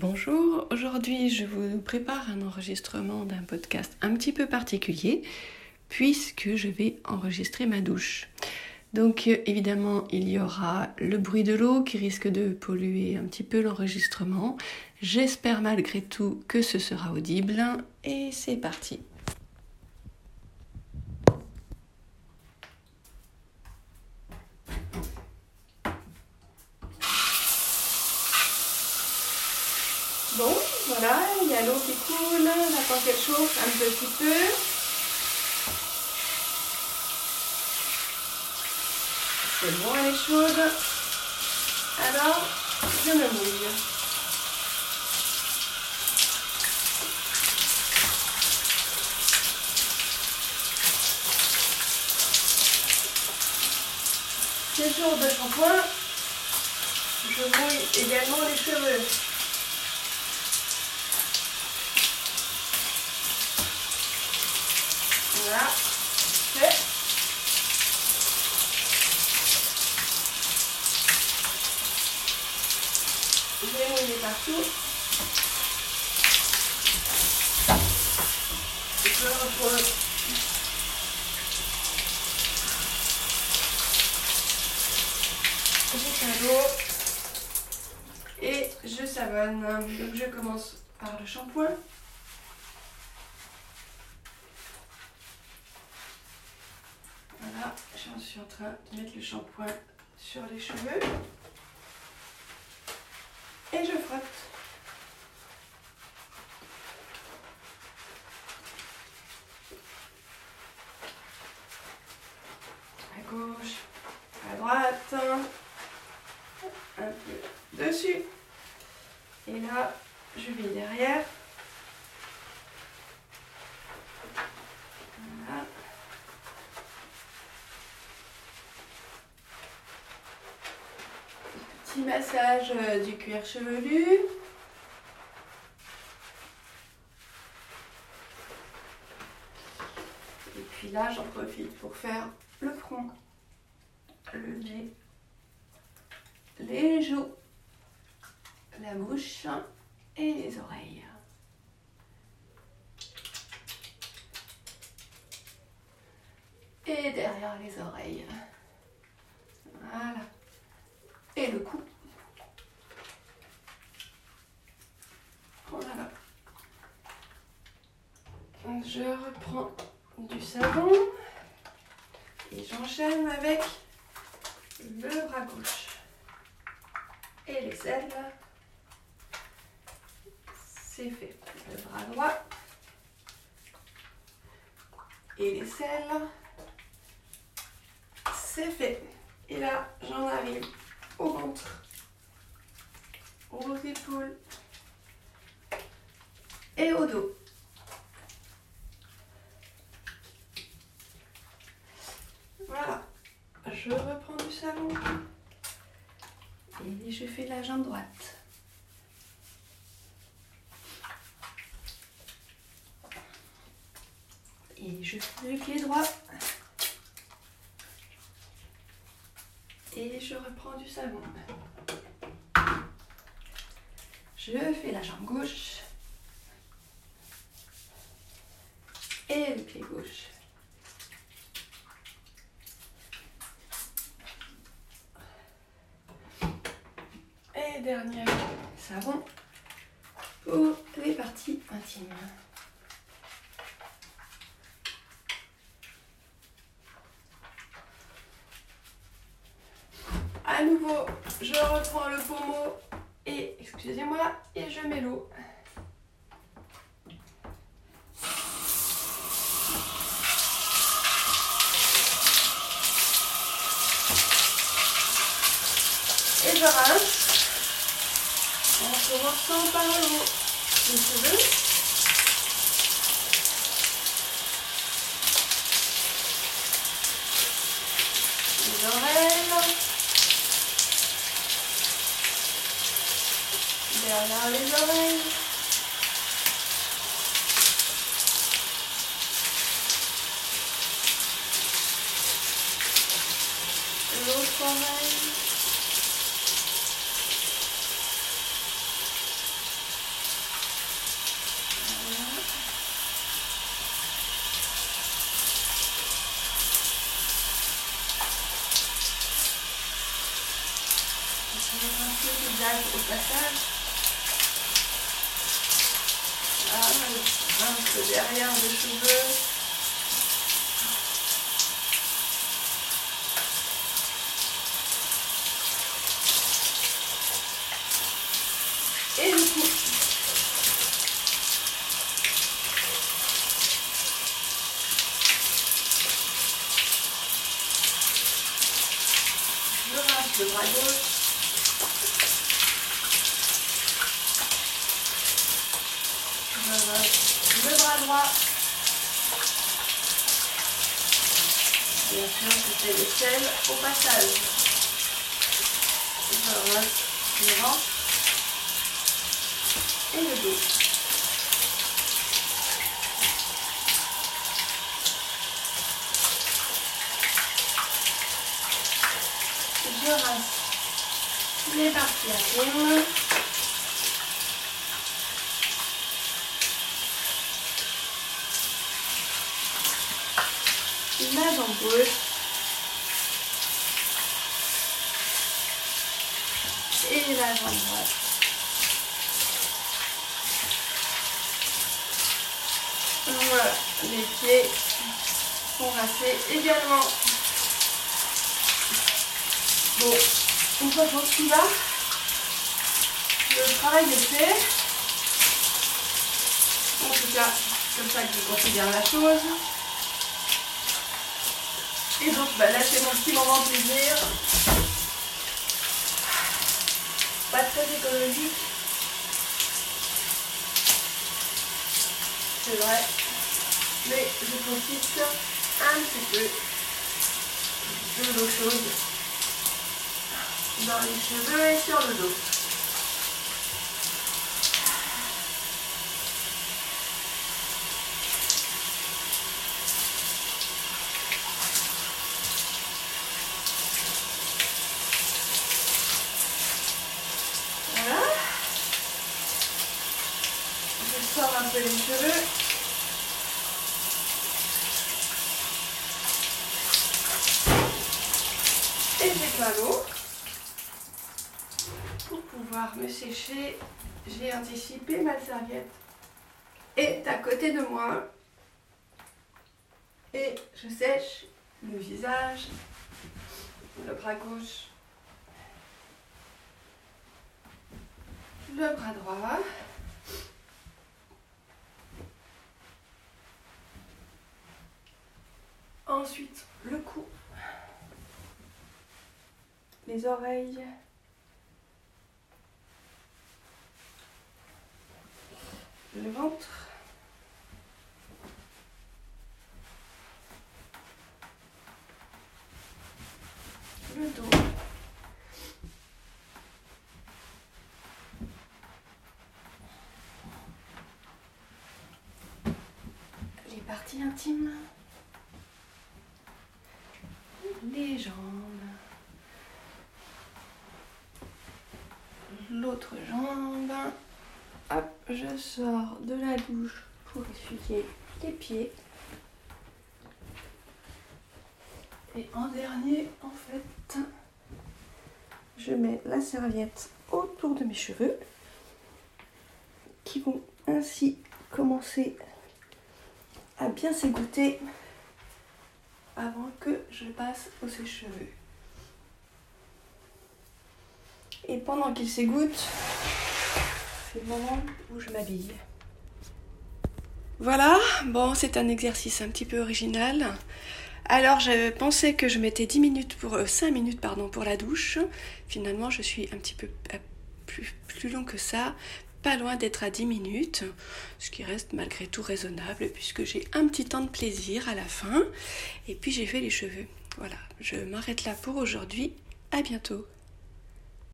Bonjour, aujourd'hui je vous prépare un enregistrement d'un podcast un petit peu particulier puisque je vais enregistrer ma douche. Donc euh, évidemment il y aura le bruit de l'eau qui risque de polluer un petit peu l'enregistrement. J'espère malgré tout que ce sera audible et c'est parti. Bon, voilà, il y a l'eau qui coule, j'attends qu'elle chauffe un petit peu. C'est bon, elle est chaude. Alors, je me mouille. C'est jour de shampoing. Je mouille également les cheveux. Voilà, fait. Je vais mouiller partout. Je repose. J'ai l'eau et je savonne. Donc je commence par le shampoing. Voilà, je suis en train de mettre le shampoing sur les cheveux. Et je frotte. À gauche, à droite, un peu dessus. Et là, je vais derrière. Voilà. Massage euh, du cuir chevelu. Et puis là, j'en profite pour faire le front, le nez, les joues, la bouche et les oreilles. Et derrière les oreilles. Voilà et le cou. Voilà. Je reprends du savon et j'enchaîne avec le bras gauche et les ailes. C'est fait. Le bras droit et les selles. C'est fait. Et là, j'en arrive au ventre, aux épaules et au dos. Voilà, je reprends du savon et je fais la jambe droite. Et je fais le pied droit. et je reprends du savon. Je fais la jambe gauche et le pied gauche. Et dernier savon pour les parties intimes. à nouveau, je reprends le pommeau et, excusez-moi, et je mets l'eau. Et je rince en commençant par le haut. Les oreilles. derrière les oreilles. Visage au passage. Ah, un peu derrière les cheveux. Et du coup, je rince le bras gauche. Je le bras droit. Bien sûr, fais l'échelle au passage. Je rince le ventre et le dos. Je rince les parties intimes. La jambe gauche. Et la jambe droite. Voilà, les pieds sont rincés également. Bon, une fois pour tout là, le travail est fait. En tout cas, comme ça que je considère la chose. Et donc bah, là c'est mon petit moment de plaisir. Pas très écologique. C'est vrai. Mais je profite un petit peu de l'eau chaude dans les cheveux et sur le dos. Voilà. Je sors un peu les cheveux. L'eau. Pour pouvoir me sécher, j'ai anticipé ma serviette est à côté de moi. Et je sèche le visage, le bras gauche, le bras droit. Ensuite, le cou, les oreilles, le ventre. Le dos. Les parties intimes. Les jambes. L'autre jambe. Hop, je sors de la douche pour essuyer les pieds. Et en dernier, en fait, je mets la serviette autour de mes cheveux qui vont ainsi commencer à bien s'égoutter avant que je passe au sèche-cheveux. Et pendant qu'ils s'égouttent, c'est le moment où je m'habille. Voilà, bon, c'est un exercice un petit peu original. Alors, j'avais pensé que je mettais 10 minutes pour, euh, 5 minutes pardon, pour la douche. Finalement, je suis un petit peu euh, plus, plus long que ça, pas loin d'être à 10 minutes, ce qui reste malgré tout raisonnable puisque j'ai un petit temps de plaisir à la fin. Et puis, j'ai fait les cheveux. Voilà, je m'arrête là pour aujourd'hui. À bientôt.